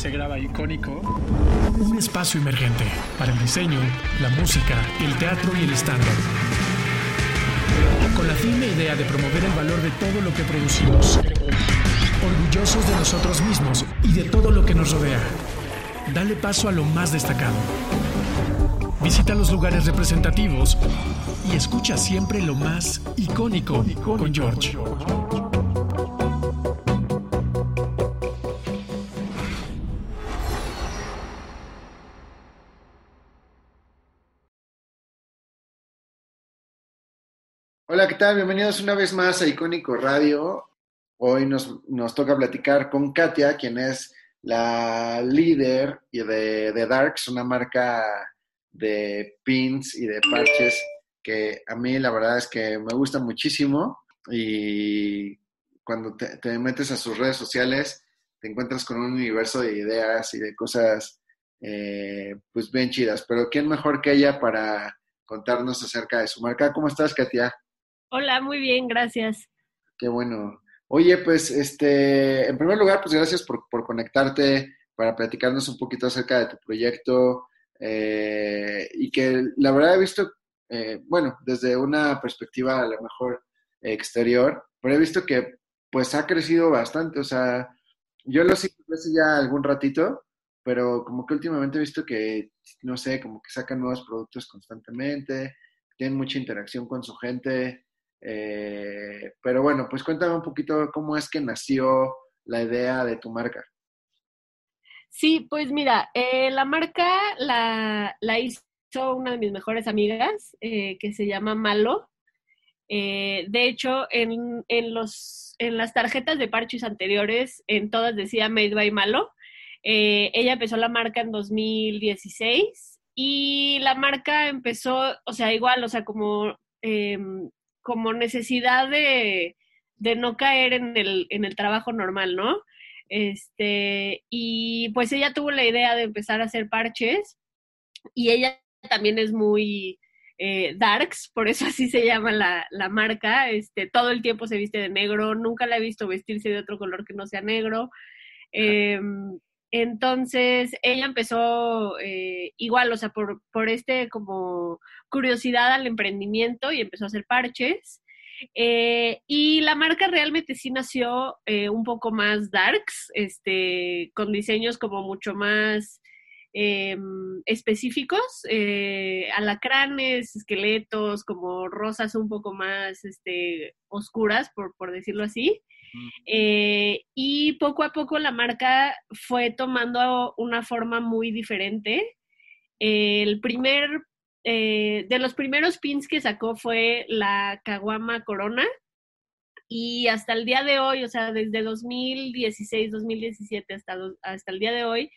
se graba icónico. Un espacio emergente para el diseño, la música, el teatro y el stand-up. Con la firme idea de promover el valor de todo lo que producimos. Orgullosos de nosotros mismos y de todo lo que nos rodea. Dale paso a lo más destacado. Visita los lugares representativos y escucha siempre lo más icónico con George. Hola, ¿qué tal? Bienvenidos una vez más a Icónico Radio. Hoy nos, nos toca platicar con Katia, quien es la líder de, de Darks, una marca de pins y de parches que a mí la verdad es que me gusta muchísimo y cuando te, te, metes a sus redes sociales te encuentras con un universo de ideas y de cosas eh, pues bien chidas. Pero ¿quién mejor que ella para contarnos acerca de su marca? ¿Cómo estás, Katia? Hola, muy bien, gracias. Qué bueno. Oye, pues, este, en primer lugar, pues gracias por, por conectarte para platicarnos un poquito acerca de tu proyecto eh, y que la verdad he visto, eh, bueno, desde una perspectiva a lo mejor exterior, pero he visto que pues ha crecido bastante, o sea, yo lo sigo hace ya algún ratito, pero como que últimamente he visto que, no sé, como que sacan nuevos productos constantemente, tienen mucha interacción con su gente, eh, pero bueno, pues cuéntame un poquito cómo es que nació la idea de tu marca. Sí, pues mira, eh, la marca la, la, hizo una de mis mejores amigas eh, que se llama Malo. De hecho, en, en, los, en las tarjetas de parches anteriores, en todas decía Made by Malo. Ella empezó la marca en 2016 y la marca empezó, o sea, igual, o sea, como em, como necesidad de, de no caer en el, en el trabajo normal, ¿no? Este, y pues ella tuvo la idea de empezar a hacer parches y ella también es muy eh, darks, por eso así se llama la, la, marca, este, todo el tiempo se viste de negro, nunca la he visto vestirse de otro color que no sea negro. Eh, entonces, ella empezó eh, igual, o sea, por, por este como curiosidad al emprendimiento y empezó a hacer parches. Eh, y la marca realmente sí nació eh, un poco más darks, este, con diseños como mucho más eh, específicos, alacranes, esqueletos, como rosas un poco más este, oscuras, por, por decirlo así. Eh, y poco a poco la marca fue tomando una forma muy diferente. el primer, eh, de los primeros pins que sacó fue la Caguama Corona. Y hasta el día de hoy, o sea, desde 2016, 2017 hasta, hasta el día de hoy,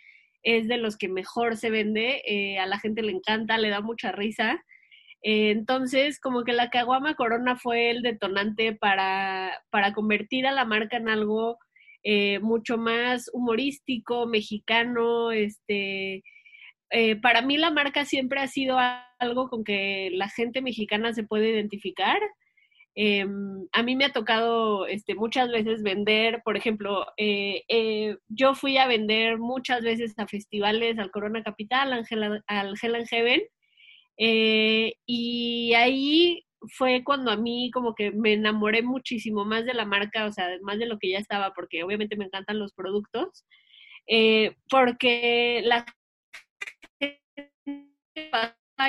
es de los que mejor se vende. Eh, a la gente le encanta, le da mucha risa. Eh, entonces, como que la Caguama Corona fue el detonante para, para convertir a la marca en algo eh, mucho más humorístico, mexicano, este... Eh, para mí la marca siempre ha sido algo con que la gente mexicana se puede identificar. Eh, a mí me ha tocado este, muchas veces vender, por ejemplo, yo fui a vender muchas veces a festivales, al Corona Capital, al Hell and Heaven, eh, y ahí fue cuando a mí como que me enamoré muchísimo más de la marca, o sea, más de lo que ya estaba, porque obviamente me encantan los productos, eh, porque la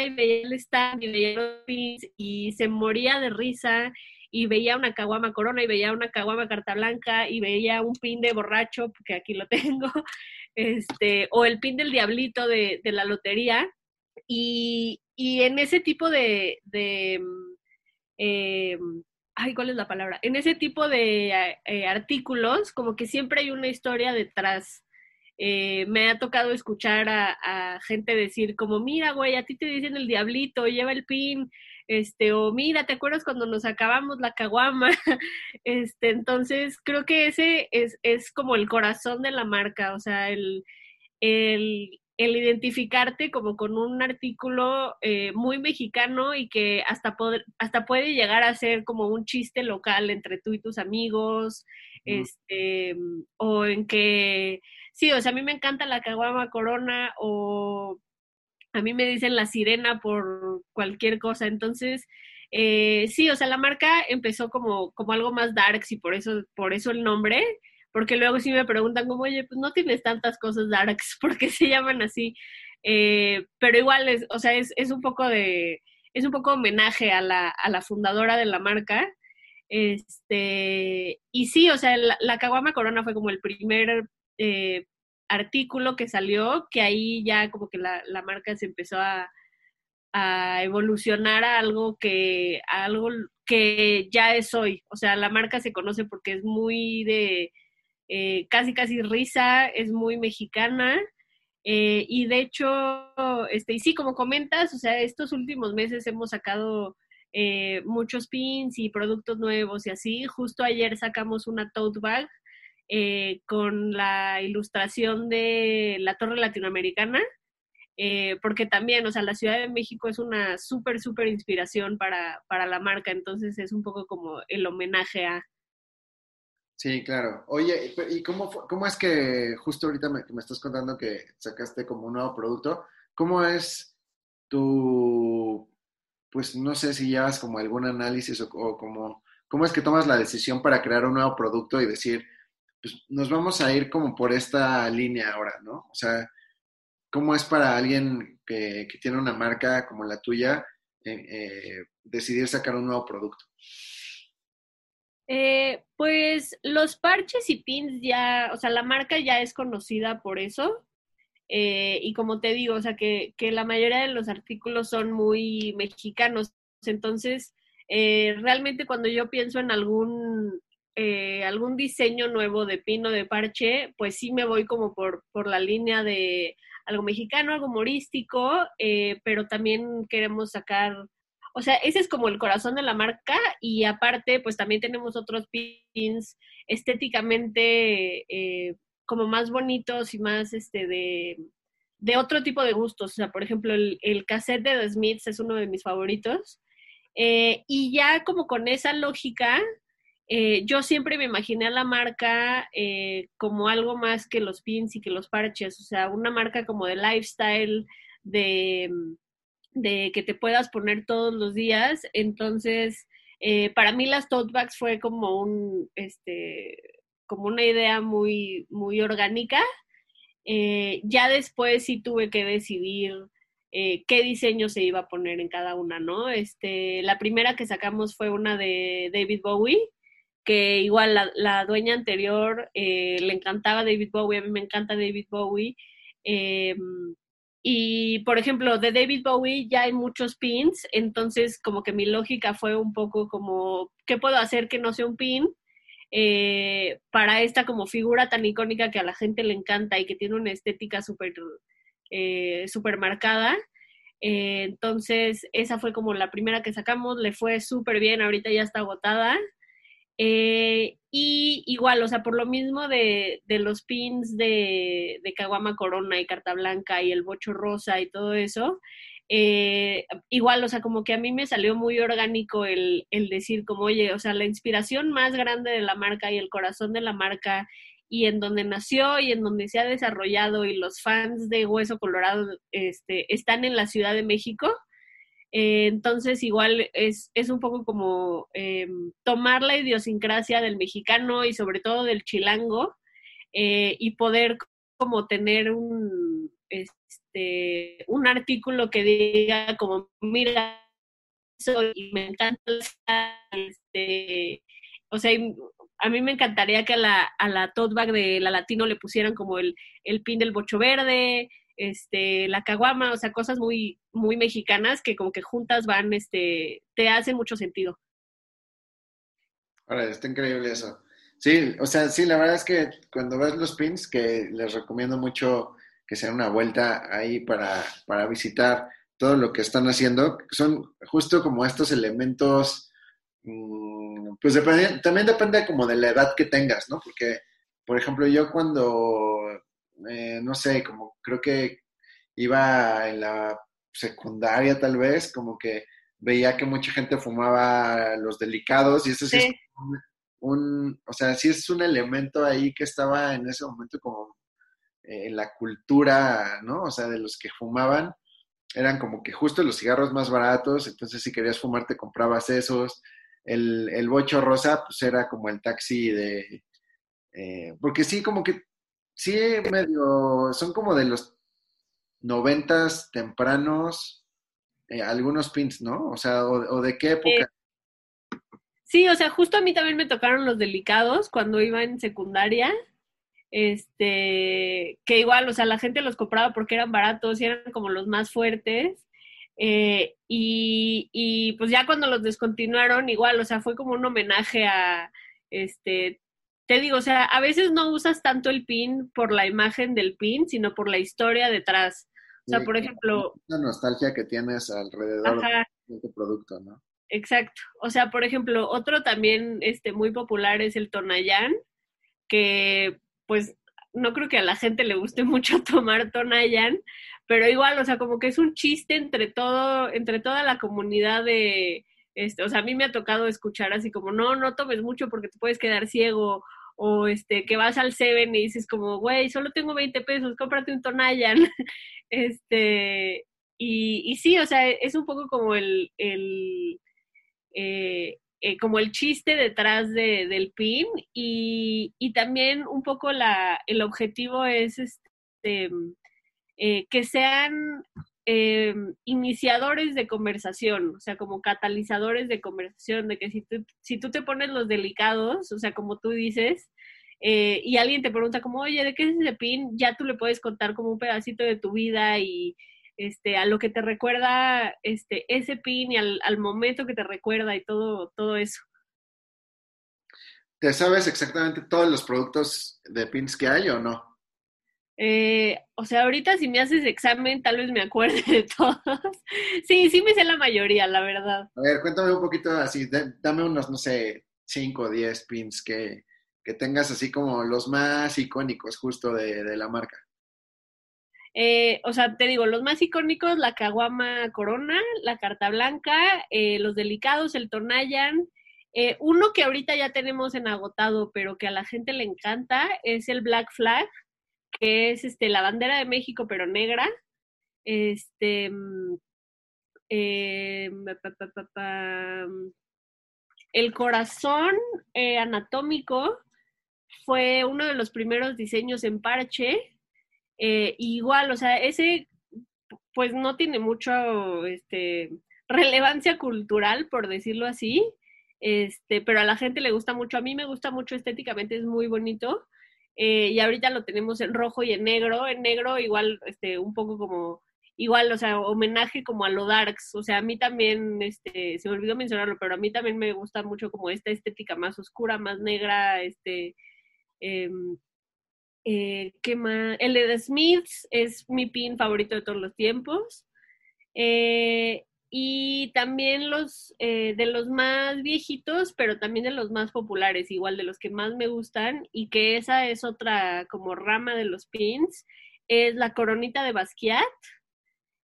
y veía el stand y veía los pins y se moría de risa y veía una caguama corona y veía una caguama carta blanca y veía un pin de borracho, porque aquí lo tengo, este, o el pin del diablito de, de la lotería. Y, y en ese tipo de, de eh, ay, ¿cuál es la palabra? En ese tipo de eh, artículos, como que siempre hay una historia detrás. Eh, me ha tocado escuchar a, a, gente decir como, mira, güey, a ti te dicen el diablito, lleva el pin, este, o mira, ¿te acuerdas cuando nos acabamos la caguama? este, entonces, creo que ese es, es como el corazón de la marca, o sea, el, el el identificarte como con un artículo eh, muy mexicano y que hasta, poder, hasta puede llegar a ser como un chiste local entre tú y tus amigos, este, o en que, sí, o sea, a mí me encanta la caguama corona o a mí me dicen la sirena por cualquier cosa, entonces, eh, sí, o sea, la marca empezó como, como algo más darks y por eso, por eso el nombre, porque luego sí me preguntan como, oye, pues no tienes tantas cosas darks, ¿por qué se llaman así? Eh, pero igual, es, o sea, es, es, un poco de, es un poco homenaje a la, a la fundadora de la marca. Este, y sí, o sea, la, la Caguama Corona fue como el primer eh, artículo que salió, que ahí ya como que la, la marca se empezó a, a evolucionar a algo que, a algo que ya es hoy. O sea, la marca se conoce porque es muy de eh, casi casi risa, es muy mexicana. Eh, y de hecho, este, y sí, como comentas, o sea, estos últimos meses hemos sacado eh, muchos pins y productos nuevos y así. Justo ayer sacamos una tote bag con la ilustración de la Torre Latinoamericana porque también, o sea, la Ciudad de México es una súper, súper inspiración para, para la marca, entonces es un poco como el homenaje a... Sí, claro. Oye, ¿y cómo, cómo es que justo ahorita me, me estás contando que sacaste como un nuevo producto? ¿Cómo es tu, pues no sé si llevas como algún análisis o, como, cómo es que tomas la decisión para crear un nuevo producto y decir, pues nos vamos a ir como por esta línea ahora, ¿no? O sea, ¿Cómo es para alguien que, tiene una marca como la tuya eh, eh, decidir sacar un nuevo producto? Eh, pues los parches y pins ya, o sea, la marca ya es conocida por eso. y como te digo, o sea, que, la mayoría de los artículos son muy mexicanos. Entonces, realmente cuando yo pienso en algún, algún diseño nuevo de pin o de parche, pues sí me voy como por, por la línea de algo mexicano, algo humorístico, eh, pero también queremos sacar, o sea, ese es como el corazón de la marca y aparte, pues también tenemos otros pins estéticamente eh, como más bonitos y más este de, de otro tipo de gustos. O sea, por ejemplo, el, cassette de The Smiths es uno de mis favoritos. Eh, y ya como con esa lógica, eh, yo siempre me imaginé a la marca como algo más que los pins y que los parches, o sea, una marca como de lifestyle, de, de que te puedas poner todos los días. Entonces, eh, para mí las tote bags fue como un, este, como una idea muy, muy orgánica. ya después sí tuve que decidir qué diseño se iba a poner en cada una, ¿no? Este, la primera que sacamos fue una de David Bowie, que igual la, dueña anterior eh, le encantaba David Bowie, a mí me encanta David Bowie. Y, por ejemplo, de David Bowie ya hay muchos pins, entonces como que mi lógica fue un poco como, ¿qué puedo hacer que no sea un pin? Eh, para esta como figura tan icónica que a la gente le encanta y que tiene una estética súper eh, super marcada. entonces, esa fue como la primera que sacamos, le fue súper bien, ahorita ya está agotada. Eh, y igual, o sea, por lo mismo de, de los pins de, de Caguama Corona y Carta Blanca y el Bocho Rosa y todo eso, eh, igual, o sea, como que a mí me salió muy orgánico el, el decir como, oye, o sea, la inspiración más grande de la marca y el corazón de la marca y en donde nació y en donde se ha desarrollado y los fans de Hueso Colorado este, están en la Ciudad de México eh, entonces, igual es, es, un poco como eh, tomar la idiosincrasia del mexicano y sobre todo del chilango eh, y poder como tener un, este, un artículo que diga como, mira, y me encanta, este, o sea, a mí me encantaría que a la, a la tote de la latino le pusieran como el, el pin del bocho verde, este, la caguama, o sea, cosas muy, muy mexicanas que como que juntas van, este, te hacen mucho sentido. Ahora, está increíble eso. Sí, o sea, sí, la verdad es que cuando ves los pins, que les recomiendo mucho que sean una vuelta ahí para, para visitar todo lo que están haciendo, son justo como estos elementos, mm, pues también depende como de la edad que tengas, ¿no? Porque, por ejemplo, yo cuando eh, no sé, como creo que iba en la secundaria tal vez, como que veía que mucha gente fumaba los delicados y eso sí, Es, un, o sea, sí es un elemento ahí que estaba en ese momento como eh, en la cultura, ¿no? O sea, de los que fumaban, eran como que justo los cigarros más baratos, entonces si querías fumar te comprabas esos. El, el bocho rosa, pues era como el taxi de... Eh, porque sí, como que, sí, medio, son como de los noventas tempranos, eh, algunos pins, ¿no? O sea, o, de qué época. sí, o sea, justo a mí también me tocaron los delicados cuando iba en secundaria este, que igual, o sea, la gente los compraba porque eran baratos y eran como los más fuertes. Eh, y, y, pues ya cuando los descontinuaron, igual, o sea, fue como un homenaje a, este, te digo, o sea, a veces no usas tanto el pin por la imagen del pin, sino por la historia detrás. O sea, por ejemplo... La nostalgia que tienes alrededor de este producto, ¿no? Exacto. O sea, por ejemplo, otro también este, muy popular es el Tonayán, que pues no creo que a la gente le guste mucho tomar Tonayan, pero igual, o sea, como que es un chiste entre todo, entre toda la comunidad de, este, o sea, a mí me ha tocado escuchar así como, no, no tomes mucho porque te puedes quedar ciego, o este, que vas al Seven y dices como, güey, solo tengo 20 pesos, cómprate un Tonayan, este, y, sí, o sea, es un poco como el, el eh, eh, como el chiste detrás de, del pin y, y, también un poco la, el objetivo es este, eh, que sean eh, iniciadores de conversación, o sea, como catalizadores de conversación, de que si tú, si tú te pones los delicados, o sea, como tú dices, y alguien te pregunta como, oye, ¿de qué es ese pin? Ya tú le puedes contar como un pedacito de tu vida y, este, a lo que te recuerda este, ese pin y al, momento que te recuerda y todo, todo eso. ¿Te sabes exactamente todos los productos de pins que hay o no? Eh, o sea, ahorita si me haces examen, tal vez me acuerde de todos. sí, sí me sé la mayoría, la verdad. A ver, cuéntame un poquito así, dame unos, no sé, 5 o 10 pins que, que, tengas así como los más icónicos justo de, de la marca. Eh, o sea, te digo, los más icónicos, la caguama corona, la carta blanca, eh, los delicados, el tornayan. Eh, uno que ahorita ya tenemos en agotado, pero que a la gente le encanta, es el Black Flag, que es este, la bandera de México, pero negra. Este. Mm, el corazón anatómico fue uno de los primeros diseños en parche eh, igual, o sea, ese pues no tiene mucho este, relevancia cultural, por decirlo así, este, pero a la gente le gusta mucho, a mí me gusta mucho estéticamente, es muy bonito, eh, y ahorita lo tenemos en rojo y en negro, en negro igual, este, un poco como, igual, o sea, homenaje como a lo darks, o sea, a mí también, este, se me olvidó mencionarlo, pero a mí también me gusta mucho como esta estética más oscura, más negra, este, eh, eh, ¿Qué más? El de The Smiths es mi pin favorito de todos los tiempos. Eh, y también los eh, de los más viejitos, pero también de los más populares, igual de los que más me gustan, y que esa es otra como rama de los pins, es la coronita de Basquiat,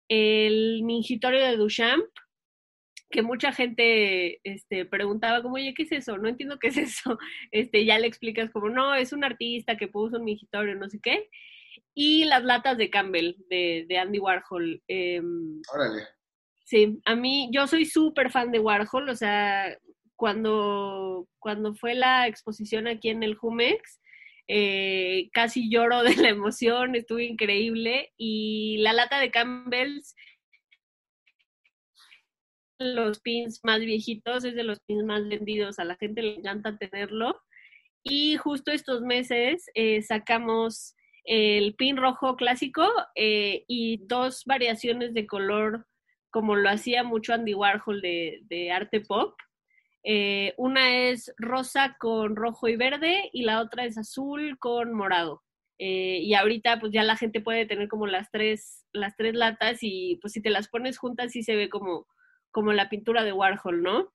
el mingitorio de Duchamp, que mucha gente este, preguntaba como, oye, ¿qué es eso? No entiendo qué es eso. Este, ya le explicas como, no, es un artista que puso un mingitorio, no sé qué. Y las latas de Campbell, de, de Andy Warhol. Em, Órale. Sí, a mí, yo soy súper fan de Warhol, o sea, cuando, cuando fue la exposición aquí en el Jumex, eh, casi lloro de la emoción, estuvo increíble. Y la lata de Campbell's los pins más viejitos, es de los pins más vendidos, a la gente le encanta tenerlo. Y justo estos meses eh, sacamos el pin rojo clásico eh, y dos variaciones de color, como lo hacía mucho Andy Warhol de, arte pop. Eh, una es rosa con rojo y verde y la otra es azul con morado. y ahorita pues ya la gente puede tener como las tres, las tres latas y pues si te las pones juntas sí se ve como, como la pintura de Warhol, ¿no?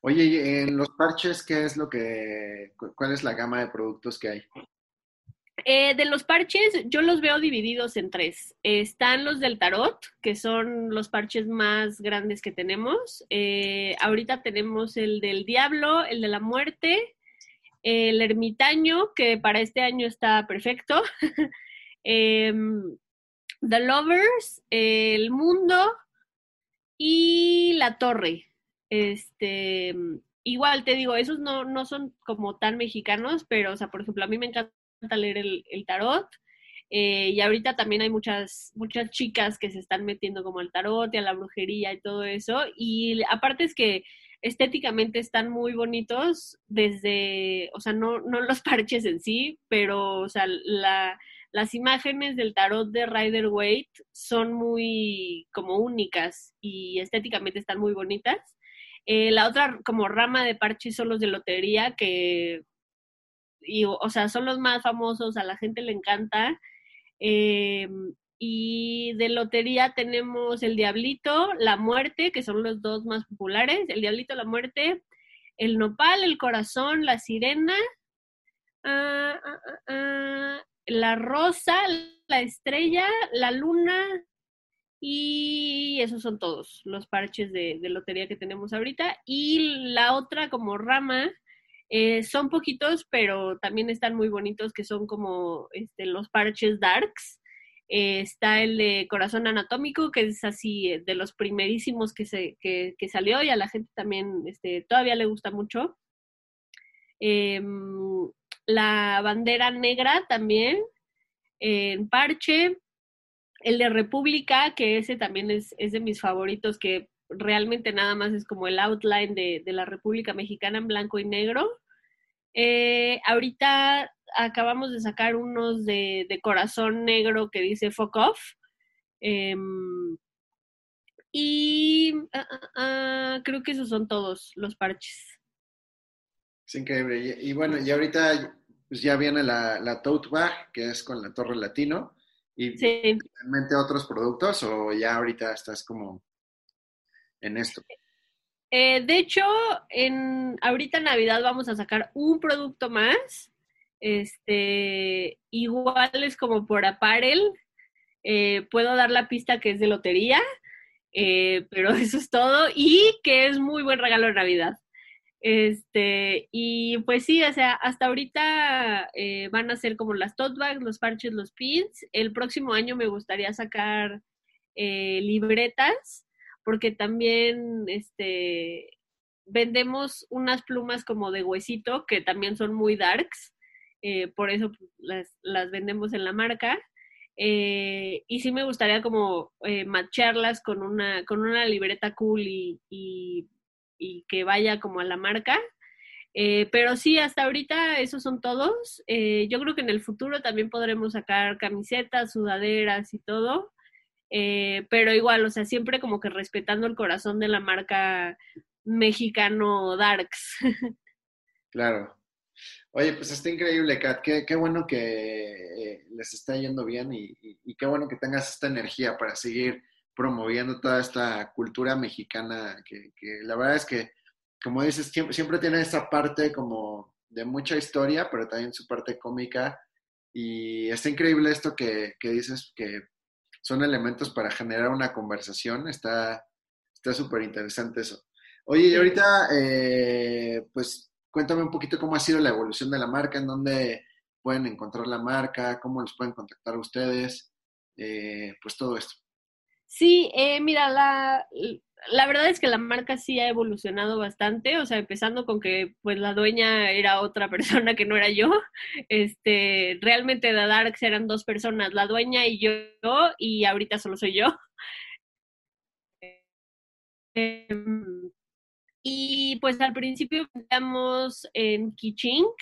Oye, en los parches qué es lo que, cuál es la gama de productos que hay? Eh, de los parches, yo los veo divididos en tres. están los del tarot, que son los parches más grandes que tenemos. Eh, ahorita tenemos el del diablo, el de la muerte, el ermitaño, que para este año está perfecto. Em, The Lovers, el mundo y la torre. Este, igual te digo, esos no, no son como tan mexicanos, pero, o sea, por ejemplo, a mí me encanta leer el, tarot. Eh, y ahorita también hay muchas, muchas chicas que se están metiendo como al tarot y a la brujería y todo eso. Y aparte es que estéticamente están muy bonitos desde, o sea, no, no los parches en sí, pero, o sea, la, las imágenes del tarot de Rider Waite son muy como únicas y estéticamente están muy bonitas. Eh, la otra como rama de parches son los de lotería que y, o sea, son los más famosos, a la gente le encanta. Eh, y de lotería tenemos el Diablito, la Muerte, que son los dos más populares. El Diablito, la Muerte, el Nopal, el Corazón, la Sirena, ah, ah, ah, la Rosa, la Estrella, la Luna. Y esos son todos los parches de, de lotería que tenemos ahorita. Y la otra como rama eh, son poquitos, pero también están muy bonitos, que son como este, los parches darks. Eh, está el de Corazón Anatómico, que es así eh, de los primerísimos que, se, que, salió y a la gente también este, todavía le gusta mucho. Em, la bandera negra también, en parche. El de República, que ese también es, es de mis favoritos, que realmente nada más es como el outline de, de la República Mexicana en blanco y negro. Eh, ahorita acabamos de sacar unos de, corazón negro que dice fuck off. Em, y ah, ah, ah, creo que esos son todos los parches. Es increíble. Y, bueno, y ahorita pues ya viene la, la tote bag, que es con la torre latino. ¿Y realmente otros productos o ya ahorita estás como en esto? Eh, de hecho, en ahorita en Navidad vamos a sacar un producto más. Este, igual es como por apparel. Eh, puedo dar la pista que es de lotería, eh, pero eso es todo. Y que es muy buen regalo de Navidad. Este, y pues sí, o sea, hasta ahorita van a ser como las tote bags, los parches, los pins. El próximo año me gustaría sacar libretas porque también este, vendemos unas plumas como de huesito que también son muy darks, eh, por eso las, vendemos en la marca. Eh, y sí me gustaría como eh, macharlas con una, con una libreta cool y, y, y que vaya como a la marca. Eh, pero sí, hasta ahorita esos son todos. yo creo que en el futuro también podremos sacar camisetas, sudaderas y todo. Eh, pero igual, o sea, siempre como que respetando el corazón de la marca mexicano Darks. Claro. Oye, pues está increíble, Kat. Qué, bueno que eh, les está yendo bien y, qué bueno que tengas esta energía para seguir promoviendo toda esta cultura mexicana que, la verdad es que, como dices, siempre, tiene esa parte como de mucha historia, pero también su parte cómica. Y está increíble esto que dices, que son elementos para generar una conversación. Está súper interesante eso. Oye, y ahorita, eh, pues cuéntame un poquito cómo ha sido la evolución de la marca, en dónde pueden encontrar la marca, cómo los pueden contactar ustedes, eh, pues todo esto. Sí, eh, mira, la, la verdad es que la marca sí ha evolucionado bastante, o sea, empezando con que pues la dueña era otra persona que no era yo. Este, realmente de Darks eran dos personas, la dueña y yo, y ahorita solo soy yo. Em, y pues al principio estamos en Kichink,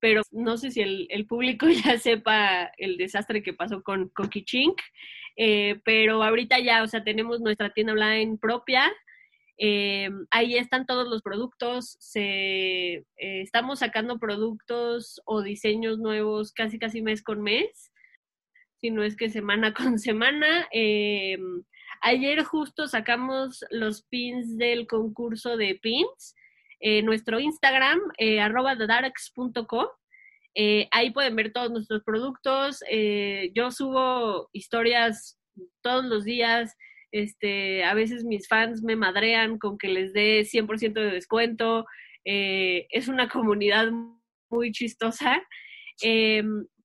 pero no sé si el, público ya sepa el desastre que pasó con, con Kichink. Eh, pero ahorita ya, o sea, tenemos nuestra tienda online propia. Eh, ahí están todos los productos. Eh, estamos sacando productos o diseños nuevos casi casi mes con mes, si no es que semana con semana. ayer justo sacamos los pins del concurso de pins. nuestro Instagram, arroba Eh, ahí pueden ver todos nuestros productos. Eh, yo subo historias todos los días. Este, a veces mis fans me madrean con que les dé 100% de descuento. Eh, es una comunidad muy chistosa.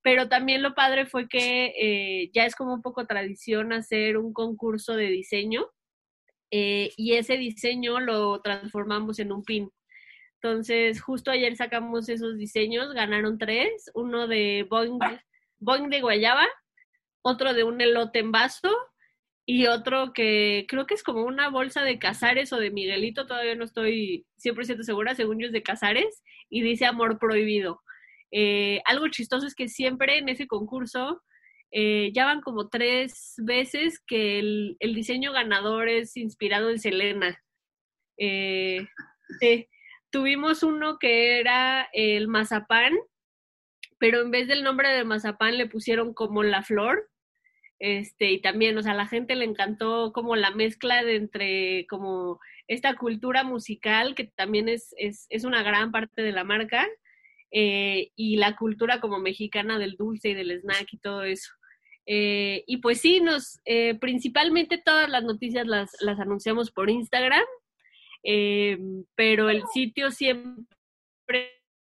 Pero también lo padre fue que ya es como un poco tradición hacer un concurso de diseño y ese diseño lo transformamos en un pin. Entonces, justo ayer sacamos esos diseños, ganaron tres, uno de Boing, de guayaba, otro de un elote en vaso y otro que creo que es como una bolsa de Casares o de Miguelito, todavía no estoy 100% segura, según yo es de Casares, y dice amor prohibido. Eh, algo chistoso es que siempre en ese concurso eh, ya van como tres veces que el, diseño ganador es inspirado en Selena. Eh, sí. Tuvimos uno que era el mazapán, pero en vez del nombre de mazapán le pusieron como la flor. Este, y también, o sea, a la gente le encantó como la mezcla de entre como esta cultura musical, que también es, es, es una gran parte de la marca, eh, y la cultura como mexicana del dulce y del snack y todo eso. Eh, y pues sí, nos, eh, principalmente todas las noticias las, las anunciamos por Instagram, eh, pero el sitio siempre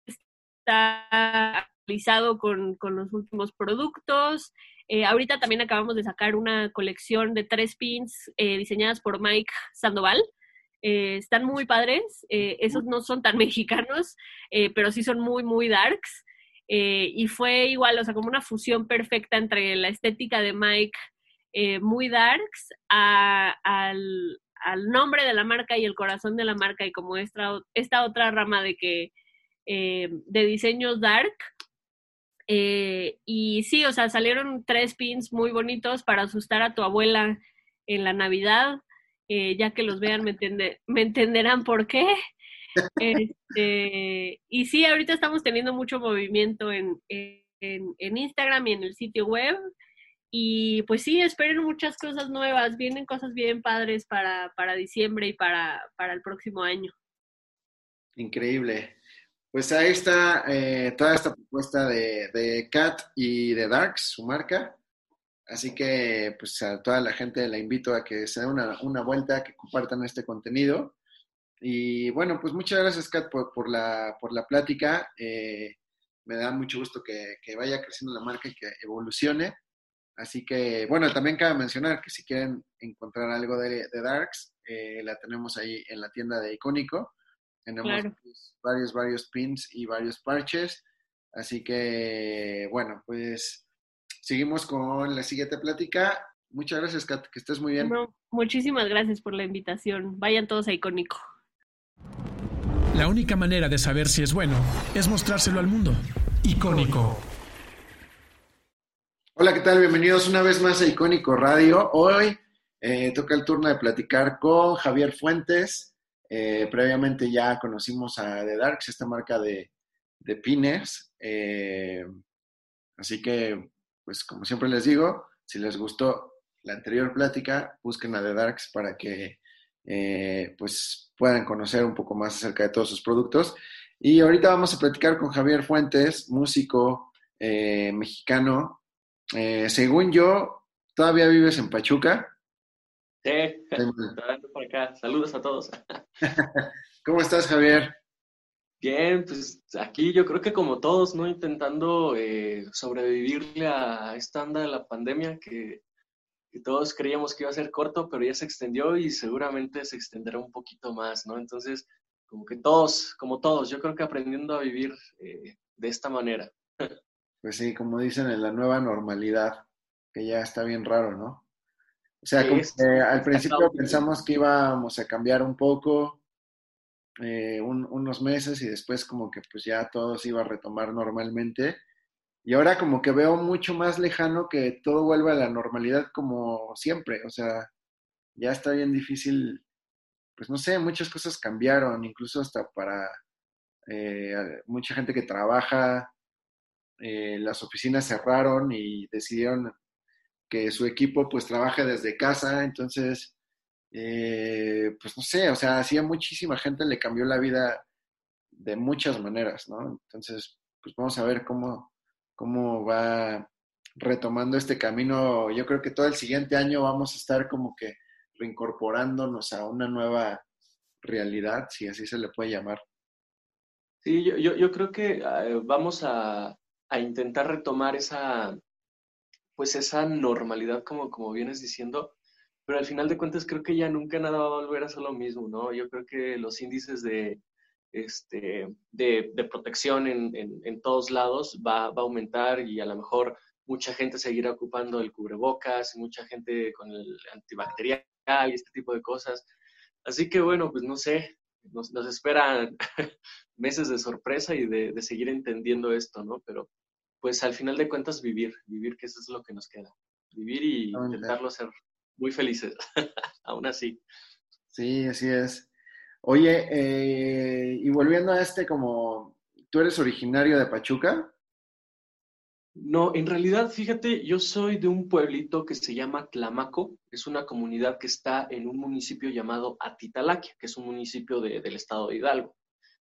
está actualizado con, con los últimos productos. Eh, ahorita también acabamos de sacar una colección de tres pins eh, diseñadas por Mike Sandoval. están muy padres, esos no son tan mexicanos, pero sí son muy, muy darks. y fue igual, o sea, como una fusión perfecta entre la estética de Mike, muy darks, a, al, al nombre de la marca y el corazón de la marca y como esta, esta otra rama de que eh, de diseños dark. Eh, y sí, o sea, salieron tres pins muy bonitos para asustar a tu abuela en la Navidad. Eh, ya que los vean me, me entenderán por qué. Este, y sí, ahorita estamos teniendo mucho movimiento en, en, en Instagram y en el sitio web. Y pues sí, esperen muchas cosas nuevas, vienen cosas bien padres para, para diciembre y para, para el próximo año. Increíble. Pues ahí está eh, toda esta propuesta de, de Cat y de Darks, su marca. Así que pues a toda la gente la invito a que se den una, una vuelta, que compartan este contenido. Y bueno, pues muchas gracias, Kat, por, por, la, por la plática. Eh, me da mucho gusto que, que, vaya creciendo la marca y que evolucione. Así que, bueno, también cabe mencionar que si quieren encontrar algo de, Darks, eh, la tenemos ahí en la tienda de Icónico. Tenemos varios, varios pins y varios parches. Así que, bueno, pues seguimos con la siguiente plática. Muchas gracias, Kat, que estés muy bien. muchísimas gracias por la invitación. Vayan todos a Icónico. La única manera de saber si es bueno es mostrárselo al mundo. Icónico. Hola, ¿qué tal? Bienvenidos una vez más a Icónico Radio. Hoy eh, toca el turno de platicar con Javier Fuentes. Eh, previamente ya conocimos a The Darks, esta marca de, de pines. Eh, así que, pues como siempre les digo, si les gustó la anterior plática, busquen a The Darks para que pues puedan conocer un poco más acerca de todos sus productos. Y ahorita vamos a platicar con Javier Fuentes, músico mexicano, eh, según yo, ¿todavía vives en Pachuca? Sí, por acá. Saludos a todos. ¿Cómo estás, Javier? Bien, pues aquí yo creo que como todos, ¿no? Intentando eh, sobrevivirle a esta anda de la pandemia que, que, todos creíamos que iba a ser corto, pero ya se extendió y seguramente se extenderá un poquito más, ¿no? Entonces, como que todos, como todos, yo creo que aprendiendo a vivir eh, de esta manera. Pues sí, como dicen, en la nueva normalidad, que ya está bien raro, ¿no? O sea, como que al principio pensamos que íbamos a cambiar un poco, eh, unos meses y después como que pues ya todo se iba a retomar normalmente. Y ahora como que veo mucho más lejano que todo vuelva a la normalidad como siempre. O sea, ya está bien difícil, pues no sé, muchas cosas cambiaron, incluso hasta para eh, mucha gente que trabaja eh, las oficinas cerraron y decidieron que su equipo pues trabaje desde casa, entonces, eh, pues no sé, o sea, hacía muchísima gente le cambió la vida de muchas maneras, ¿no? Entonces, pues vamos a ver cómo, cómo va retomando este camino. Yo creo que todo el siguiente año vamos a estar como que reincorporándonos a una nueva realidad, si así se le puede llamar. Sí, yo, yo, creo que eh, vamos a, a, intentar retomar esa, pues esa normalidad, como, como vienes diciendo, pero al final de cuentas creo que ya nunca nada va a volver a ser lo mismo, ¿no? Yo creo que los índices de, este, de, protección en, en, en, todos lados va, va a aumentar y a lo mejor mucha gente seguirá ocupando el cubrebocas, mucha gente con el antibacterial y este tipo de cosas. Así que bueno, pues no sé, nos, nos esperan meses de sorpresa y de, de, seguir entendiendo esto, ¿no? Pero pues al final de cuentas vivir, vivir que eso es lo que nos queda, vivir y oh, intentarlo ser muy felices, aún así. Sí, así es. Oye, eh, y volviendo a este como, ¿tú eres originario de Pachuca? No, en realidad, fíjate, yo soy de un pueblito que se llama Tlamaco, es una comunidad que está en un municipio llamado Atitalaquia, que es un municipio de, del estado de Hidalgo.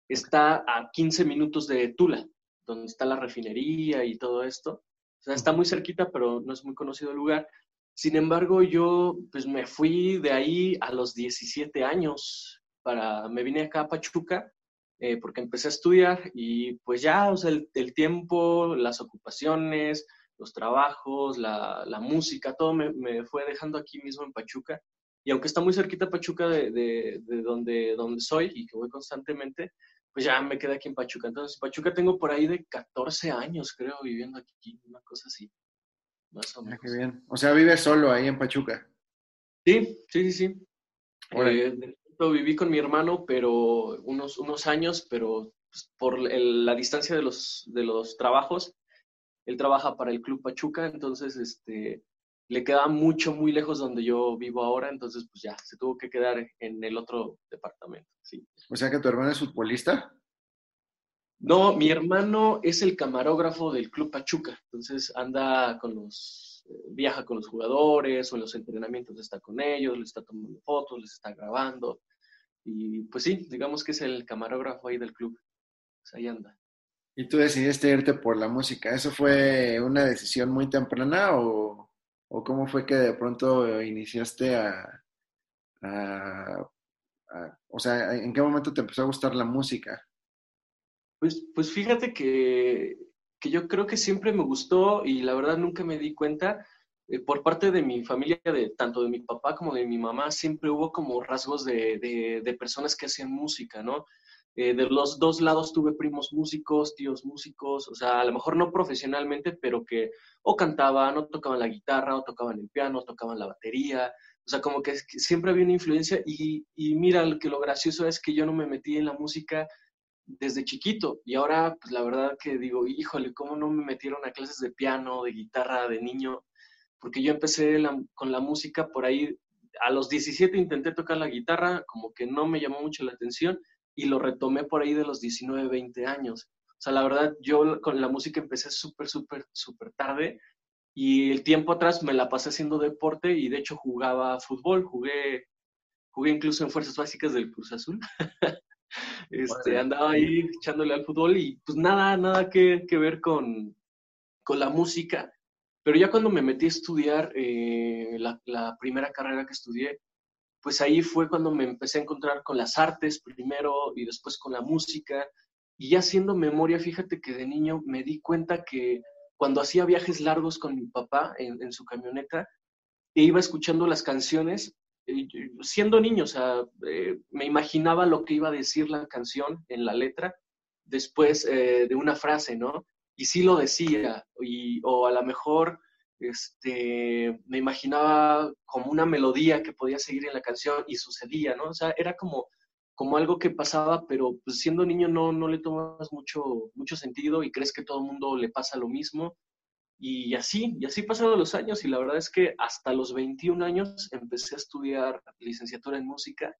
Está a 15 minutos de Tula, donde está la refinería y todo esto. O sea, está muy cerquita, pero no es muy conocido el lugar. Sin embargo, yo pues me fui de ahí a los 17 años, para, me vine acá a Pachuca eh, porque empecé a estudiar y pues ya, o sea, el, el tiempo, las ocupaciones, los trabajos, la, la música, todo me, me, fue dejando aquí mismo en Pachuca. Y aunque está muy cerquita Pachuca de, de, de, donde, donde soy y que voy constantemente, pues ya me quedé aquí en Pachuca. Entonces, Pachuca tengo por ahí de 14 años, creo, viviendo aquí, una cosa así. Más o menos. Ah, qué bien. O sea, vives solo ahí en Pachuca. Sí, sí, sí, sí. Eh, viví con mi hermano, pero unos, unos años, pero pues, por el, la distancia de los, de los trabajos, él trabaja para el Club Pachuca, entonces este, le queda mucho, muy lejos donde yo vivo ahora, entonces pues ya, se tuvo que quedar en el otro departamento, sí. O sea que tu hermano es futbolista. No, mi hermano es el camarógrafo del Club Pachuca, entonces anda con los, eh, viaja con los jugadores o en los entrenamientos está con ellos, les está tomando fotos, les está grabando. Y pues sí, digamos que es el camarógrafo ahí del club. Pues ahí anda. ¿Y tú decidiste irte por la música? ¿Eso fue una decisión muy temprana o, o cómo fue que de pronto iniciaste a, O sea, ¿en qué momento te empezó a gustar la música? Pues, pues fíjate que, que yo creo que siempre me gustó y la verdad nunca me di cuenta eh, por parte de mi familia, de, tanto de mi papá como de mi mamá, siempre hubo como rasgos de, de, de personas que hacían música, ¿no? Eh, de los dos lados tuve primos músicos, tíos músicos, o sea, a lo mejor no profesionalmente, pero que o cantaban, o tocaban la guitarra, o tocaban el piano, o tocaban la batería, o sea, como que, siempre había una influencia y, y mira, lo que lo gracioso es que yo no me metí en la música desde chiquito y ahora, pues la verdad que digo, híjole, ¿cómo no me metieron a clases de piano, de guitarra, de niño? porque yo empecé con la música por ahí, a los 17 intenté tocar la guitarra, como que no me llamó mucho la atención y lo retomé por ahí de los 19, 20 años. O sea, la verdad, yo con la música empecé súper, súper, súper tarde y el tiempo atrás me la pasé haciendo deporte y de hecho jugaba fútbol, jugué, jugué incluso en Fuerzas Básicas del Cruz Azul. este, andaba ahí echándole al fútbol y pues nada, nada que, que ver con, con la música. Pero ya cuando me metí a estudiar eh, la, la, primera carrera que estudié, pues ahí fue cuando me empecé a encontrar con las artes primero y después con la música. Y ya haciendo memoria, fíjate que de niño me di cuenta que cuando hacía viajes largos con mi papá en, su camioneta, e iba escuchando las canciones, siendo niño, o sea, eh, me imaginaba lo que iba a decir la canción en la letra después eh, de una frase, ¿no? y sí lo decía, y, o a lo mejor este, me imaginaba como una melodía que podía seguir en la canción y sucedía, ¿no? O sea, era como, como algo que pasaba, pero pues siendo niño no, no le tomas mucho, mucho sentido y crees que todo el mundo le pasa lo mismo. Y así, y así pasaron los años y la verdad es que hasta los 21 años empecé a estudiar licenciatura en música,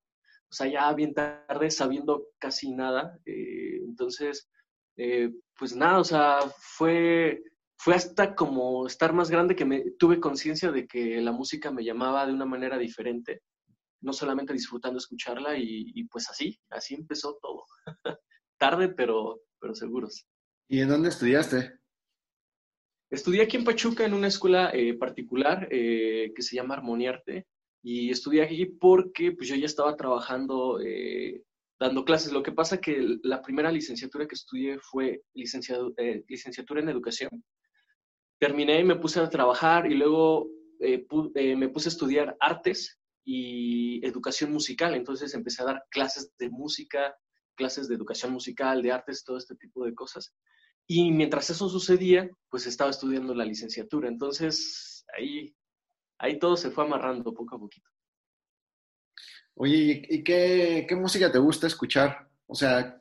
o sea, ya bien tarde, sabiendo casi nada. Eh, entonces, eh, pues nada, o sea, fue, fue hasta como estar más grande que me tuve conciencia de que la música me llamaba de una manera diferente, no solamente disfrutando escucharla y, y pues así, así empezó todo. Tarde, pero, pero seguros. ¿Y en dónde estudiaste? Estudié aquí en Pachuca en una escuela eh, particular eh, que se llama Armoniarte y estudié aquí porque pues, yo ya estaba trabajando eh, dando clases. Lo que pasa que la primera licenciatura que estudié fue licenciatura en educación. Terminé y me puse a trabajar y luego me puse a estudiar artes y educación musical. Entonces empecé a dar clases de música, clases de educación musical, de artes, todo este tipo de cosas. Y mientras eso sucedía, pues estaba estudiando la licenciatura. Entonces, ahí, ahí todo se fue amarrando poco a poquito. Oye, ¿y qué, qué música te gusta escuchar? O sea,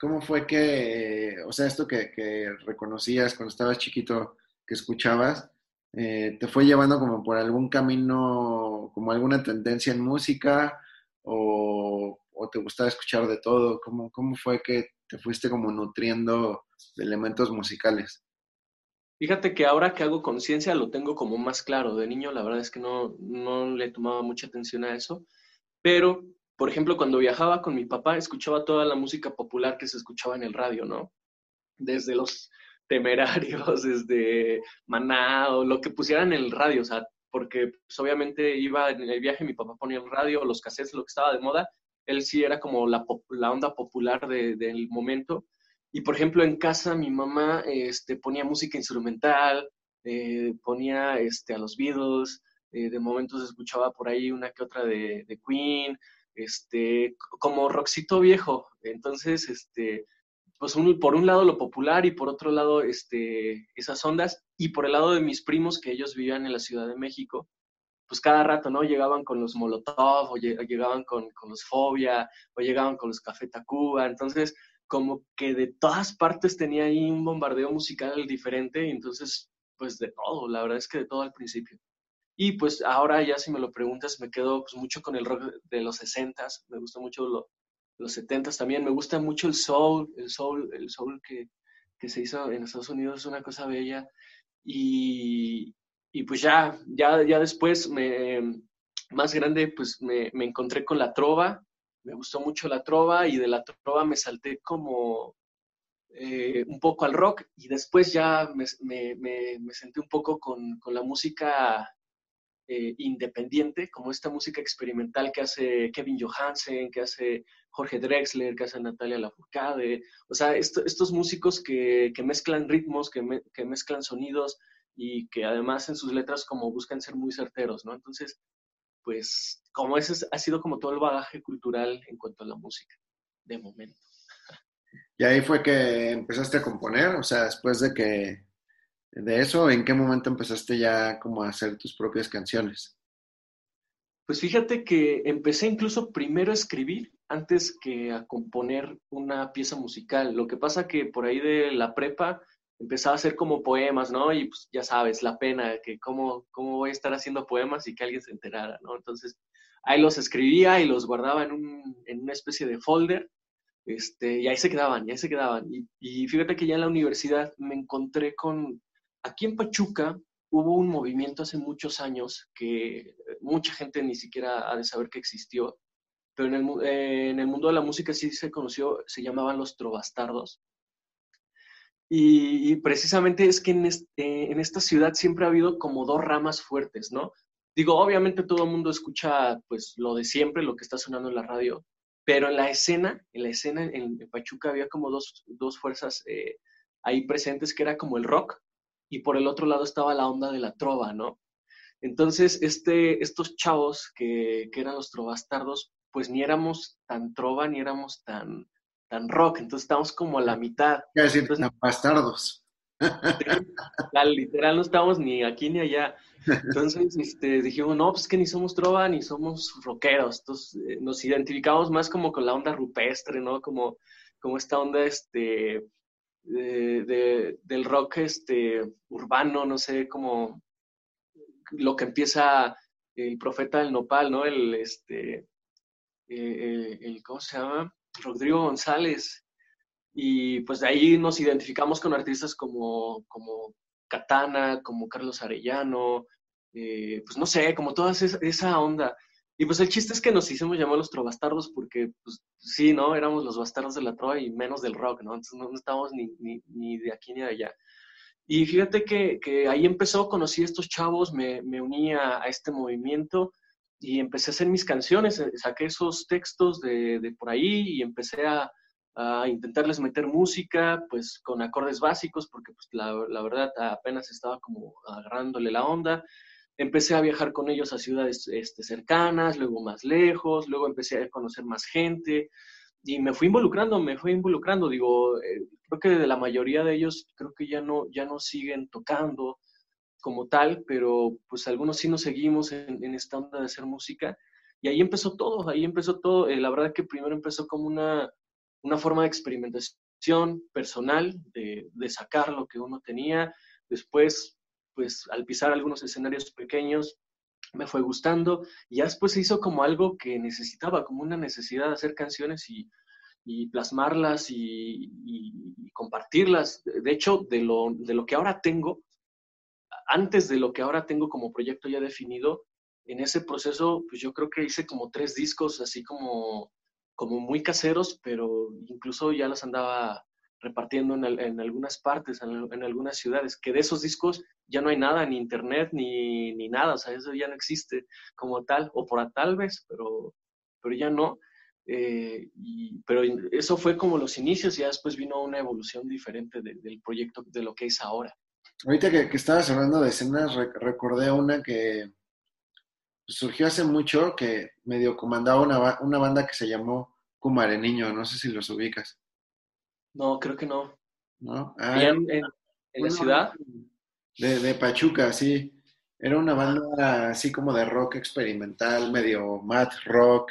¿cómo fue que, o sea, esto que, que reconocías cuando estabas chiquito, que escuchabas, eh, te fue llevando como por algún camino, como alguna tendencia en música, o, o te gustaba escuchar de todo? ¿Cómo, ¿Cómo fue que te fuiste como nutriendo de elementos musicales? Fíjate que ahora que hago conciencia lo tengo como más claro. De niño la verdad es que no, no le tomaba mucha atención a eso. Pero, por ejemplo, cuando viajaba con mi papá, escuchaba toda la música popular que se escuchaba en el radio, ¿no? Desde los temerarios, desde Maná o lo que pusieran en el radio, o sea, porque pues, obviamente iba en el viaje, mi papá ponía el radio, los cassettes, lo que estaba de moda, él sí era como la, onda popular del momento. Y por ejemplo, en casa mi mamá este, ponía música instrumental, eh, ponía este, a los Beatles, eh, de momentos escuchaba por ahí una que otra de, de, Queen, este, como rockcito viejo. Entonces, este, pues por un lado lo popular y por otro lado este, esas ondas, y por el lado de mis primos que ellos vivían en la Ciudad de México, pues cada rato, ¿no? Llegaban con los Molotov, o llegaban con, con los Fobia, o llegaban con los Café Tacuba, entonces como que de todas partes tenía ahí un bombardeo musical diferente, y entonces, pues de todo, la verdad es que de todo al principio. Y pues ahora ya si me lo preguntas, me quedo pues, mucho con el rock de los 60s, me gusta mucho lo, los 70s también, me gusta mucho el soul, el soul, el soul que, que se hizo en Estados Unidos es una cosa bella. Y, y pues ya, ya, ya después, me, más grande, pues me, me, encontré con la trova, me gustó mucho la trova y de la trova me salté como eh, un poco al rock. Y después ya me, me, me senté un poco con, con la música eh, independiente, como esta música experimental que hace Kevin Johansen, que hace Jorge Drexler, que hace Natalia Lafourcade, o sea, estos músicos que, que mezclan ritmos, que, que mezclan sonidos, y que además en sus letras como buscan ser muy certeros, ¿no? Entonces, pues como ese ha sido como todo el bagaje cultural en cuanto a la música, de momento. Y ahí fue que empezaste a componer, o sea, después de que, de eso, ¿en qué momento empezaste ya como a hacer tus propias canciones? Pues fíjate que empecé incluso primero a escribir antes que a componer una pieza musical. Lo que pasa que por ahí de la prepa empezaba a hacer como poemas, ¿no? Y pues ya sabes, la pena, que cómo, cómo voy a estar haciendo poemas y que alguien se enterara, ¿no? Entonces, ahí los escribía y los guardaba en, un, en una especie de folder, este, y ahí se quedaban, y ahí se quedaban. Y, y fíjate que ya en la universidad me encontré con, aquí en Pachuca hubo un movimiento hace muchos años que mucha gente ni siquiera ha de saber que existió, pero en el, eh, en el mundo de la música sí se conoció, se llamaban los trovastardos y, precisamente es que en, este, en esta ciudad siempre ha habido como dos ramas fuertes, ¿no? Digo, obviamente todo el mundo escucha pues lo de siempre, lo que está sonando en la radio, pero en la escena, en la escena en, Pachuca había como dos, dos fuerzas eh, ahí presentes, que era como el rock, y por el otro lado estaba la onda de la trova, ¿no? Entonces, este, estos chavos que, que eran los trovastardos, pues ni éramos tan trova, ni éramos tan, tan rock, entonces estamos como a la mitad. ¿Qué decir, tan bastardos. literal no estamos ni aquí ni allá. Entonces este, dijimos, no, pues que ni somos trova ni somos rockeros. Entonces eh, nos identificamos más como con la onda rupestre, ¿no? Como, como esta onda este, de, del rock este, urbano, no sé, como lo que empieza el profeta del nopal, ¿no? El, este, eh, el ¿cómo se llama? Rodrigo González. Y pues de ahí nos identificamos con artistas como, como Katana, como Carlos Arellano, eh, pues no sé, como toda esa, onda. Y pues el chiste es que nos hicimos llamar los trovastardos porque, pues sí, ¿no? Éramos los bastardos de la trova y menos del rock, ¿no? Entonces no, estábamos ni, ni, ni, de aquí ni de allá. Y fíjate que, que ahí empezó, conocí a estos chavos, me, me uní a, este movimiento y empecé a hacer mis canciones, eh, saqué esos textos de, de por ahí y empecé a, a, intentarles meter música, pues con acordes básicos, porque pues la, la verdad apenas estaba como agarrándole la onda empecé a viajar con ellos a ciudades este, cercanas, luego más lejos, luego empecé a conocer más gente y me fui involucrando, me fui involucrando. Digo, eh, creo que de la mayoría de ellos creo que ya no, ya no siguen tocando como tal, pero pues algunos sí nos seguimos en, esta onda de hacer música. Y ahí empezó todo, ahí empezó todo. Eh, la verdad que primero empezó como una, una forma de experimentación personal, de, de sacar lo que uno tenía. Después pues al pisar algunos escenarios pequeños me fue gustando y ya después se hizo como algo que necesitaba, como una necesidad de hacer canciones y, plasmarlas y, compartirlas. De hecho, de lo, de lo que ahora tengo, antes de lo que ahora tengo como proyecto ya definido, en ese proceso, pues yo creo que hice como tres discos así como, como muy caseros, pero incluso ya los andaba repartiendo en, algunas partes, en, algunas ciudades, que de esos discos ya no hay nada, ni internet, ni, ni, nada, o sea, eso ya no existe como tal, o por tal vez, pero, pero ya no. Eh, y, pero eso fue como los inicios y ya después vino una evolución diferente del proyecto, de lo que es ahora. Ahorita que, estabas hablando de escenas, recordé una que surgió hace mucho, que medio comandaba una, una banda que se llamó Kumare Niño, no sé si los ubicas. No, creo que no. ¿No? Ah, en, la ciudad? De, Pachuca, sí. Era una banda así como de rock experimental, medio mad rock,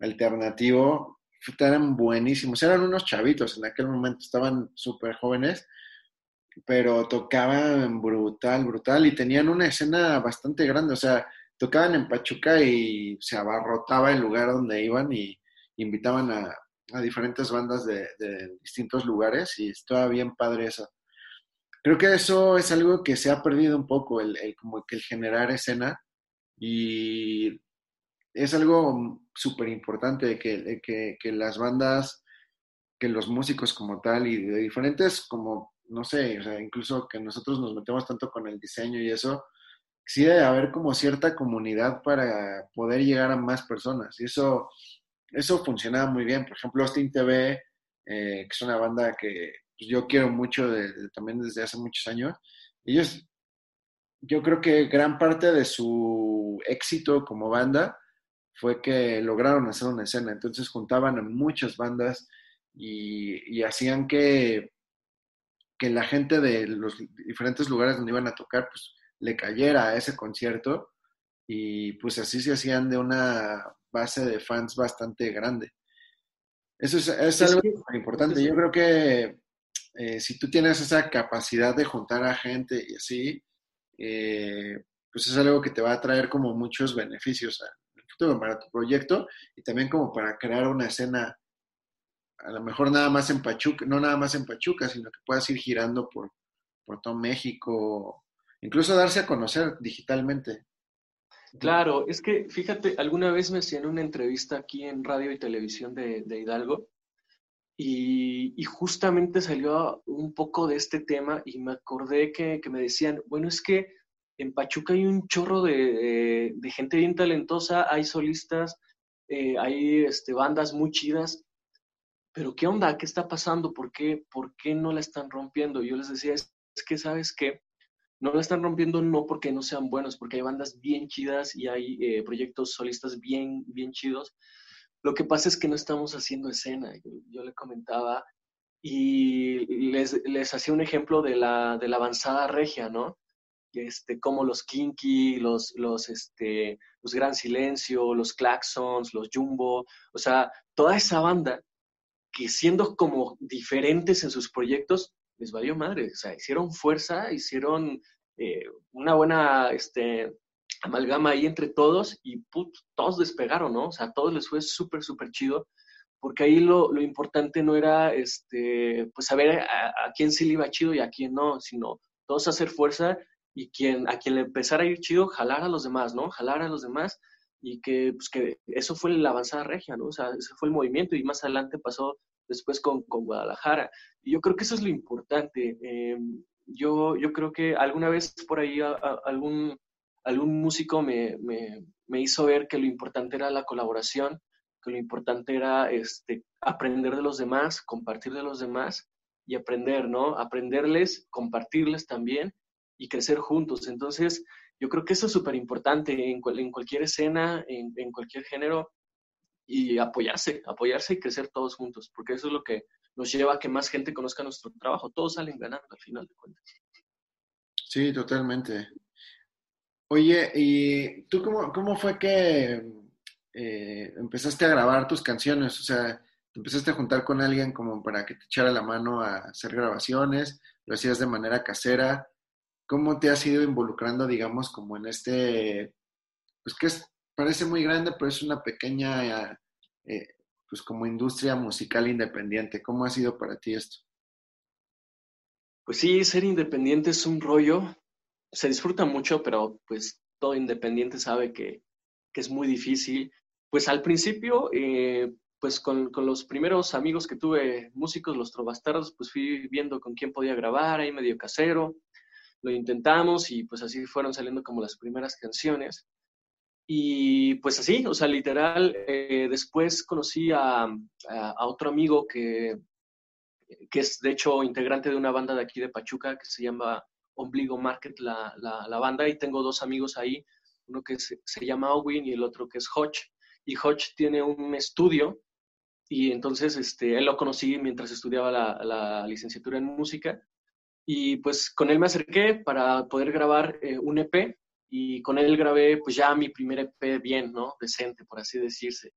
alternativo. Eran buenísimos. Eran unos chavitos en aquel momento, estaban súper jóvenes, pero tocaban brutal, brutal y tenían una escena bastante grande. O sea, tocaban en Pachuca y se abarrotaba el lugar donde iban y invitaban a, a diferentes bandas de, distintos lugares y estaba bien padre eso. Creo que eso es algo que se ha perdido un poco, el, como que el generar escena y es algo súper importante que, que, que, las bandas, que los músicos como tal y de diferentes como, no sé, o sea, incluso que nosotros nos metemos tanto con el diseño y eso, sí debe haber como cierta comunidad para poder llegar a más personas y eso eso funcionaba muy bien. Por ejemplo, Austin TV, eh, que es una banda que pues, yo quiero mucho también desde hace muchos años, ellos, yo creo que gran parte de su éxito como banda fue que lograron hacer una escena. Entonces juntaban a muchas bandas y, hacían que, que la gente de los diferentes lugares donde iban a tocar, pues le cayera a ese concierto y pues así se hacían de una base de fans bastante grande. Eso es, algo muy importante. Yo creo que eh, si tú tienes esa capacidad de juntar a gente y así, eh, pues es algo que te va a traer como muchos beneficios para tu proyecto y también como para crear una escena, a lo mejor nada más en Pachuca, no nada más en Pachuca, sino que puedas ir girando por, por todo México, incluso darse a conocer digitalmente. Claro, es que fíjate, alguna vez me hacían una entrevista aquí en radio y televisión de, Hidalgo y, justamente salió un poco de este tema y me acordé que, me decían, bueno, es que en Pachuca hay un chorro de, gente bien talentosa, hay solistas, eh, hay este, bandas muy chidas, pero ¿qué onda? ¿Qué está pasando? ¿Por qué, ¿Por qué no la están rompiendo? Yo les decía, es, es que, ¿sabes qué? No la están rompiendo no porque no sean buenos, porque hay bandas bien chidas y hay eh, proyectos solistas bien, bien chidos. Lo que pasa es que no estamos haciendo escena. Yo, le comentaba y les, les, hacía un ejemplo de la, de la avanzada regia, ¿no? Este, como los Kinky, los, los, este, los Gran Silencio, los Claxons, los Jumbo, o sea, toda esa banda que siendo como diferentes en sus proyectos, les valió madre. O sea, hicieron fuerza, hicieron eh, una buena este, amalgama ahí entre todos y todos despegaron, ¿no? O sea, a todos les fue súper, súper chido, porque ahí lo, lo, importante no era, este, pues, saber a, quién sí le iba chido y a quién no, sino todos hacer fuerza y quien, a quien le empezara a ir chido, jalar a los demás, ¿no? Jalar a los demás y que, pues, que eso fue la avanzada regia, ¿no? O sea, ese fue el movimiento y más adelante pasó después con, con Guadalajara. Y yo creo que eso es lo importante. Em, yo, yo creo que alguna vez por ahí algún, algún músico me, me, me, hizo ver que lo importante era la colaboración, que lo importante era este, aprender de los demás, compartir de los demás y aprender, ¿no? Aprenderles, compartirles también y crecer juntos. Entonces, yo creo que eso es súper importante en, en, cualquier escena, en, en, cualquier género, y apoyarse, apoyarse y crecer todos juntos, porque eso es lo que nos lleva a que más gente conozca nuestro trabajo. Todos salen ganando al final de cuentas. Sí, totalmente. Oye, ¿y tú cómo, cómo fue que eh, empezaste a grabar tus canciones? O sea, ¿te empezaste a juntar con alguien como para que te echara la mano a hacer grabaciones? ¿Lo hacías de manera casera? ¿Cómo te has ido involucrando, digamos, como en este, pues que es, parece muy grande, pero es una pequeña, eh, pues como industria musical independiente? ¿Cómo ha sido para ti esto? Pues sí, ser independiente es un rollo. Se disfruta mucho, pero pues todo independiente sabe que, que es muy difícil. Pues al principio, eh, pues con, con, los primeros amigos que tuve, músicos, los trovastardos, pues fui viendo con quién podía grabar, ahí medio casero lo intentamos y pues así fueron saliendo como las primeras canciones. Y pues así, o sea, literal, eh, después conocí a, a, otro amigo que, que es de hecho integrante de una banda de aquí de Pachuca que se llama Ombligo Market, la, la, la banda, y tengo dos amigos ahí, uno que se, se llama Owen y el otro que es Hodge. Y Hodge tiene un estudio y entonces este, él lo conocí mientras estudiaba la, la licenciatura en música y pues con él me acerqué para poder grabar eh, un EP y con él grabé pues ya mi primer EP bien, ¿no? Decente, por así decirse.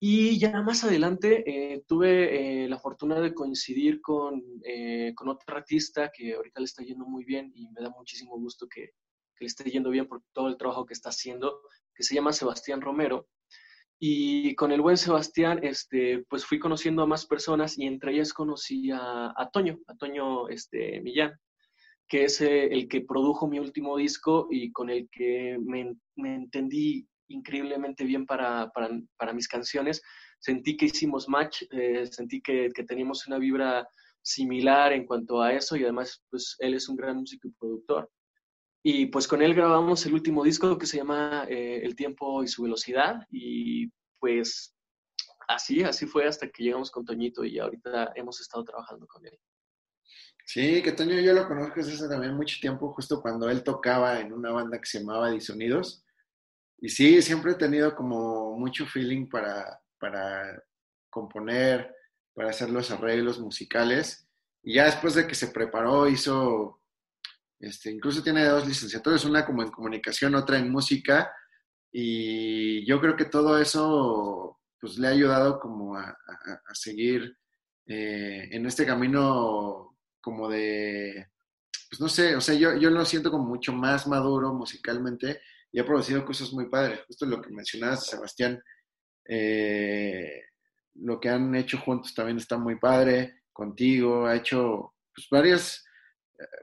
Y ya más adelante eh, tuve eh, la fortuna de coincidir con, con otro artista que ahorita le está yendo muy bien y me da muchísimo gusto que, que le esté yendo bien por todo el trabajo que está haciendo, que se llama Sebastián Romero. Y con el buen Sebastián, este, pues fui conociendo a más personas y entre ellas conocí a, a Toño, a Toño este, Millán, que es eh, el que produjo mi último disco y con el que me, me entendí increíblemente bien para, para, para, mis canciones. Sentí que hicimos match, eh, sentí que, que, teníamos una vibra similar en cuanto a eso y además pues él es un gran músico y productor. Y pues con él grabamos el último disco que se llama eh, El tiempo y su velocidad. Y pues así, así fue hasta que llegamos con Toñito y ahorita hemos estado trabajando con él. Sí, que Toño yo lo conozco desde hace también mucho tiempo, justo cuando él tocaba en una banda que se llamaba Disonidos. Y sí, siempre he tenido como mucho feeling para, para componer, para hacer los arreglos musicales. Y ya después de que se preparó, hizo este, incluso tiene dos licenciaturas, una como en comunicación, otra en música, y yo creo que todo eso pues le ha ayudado como a, seguir eh, en este camino como de, pues no sé, o sea, yo, yo lo siento como mucho más maduro musicalmente y ha producido cosas muy padres, justo lo que mencionabas, Sebastián, eh, lo que han hecho juntos también está muy padre, contigo, ha hecho pues, varias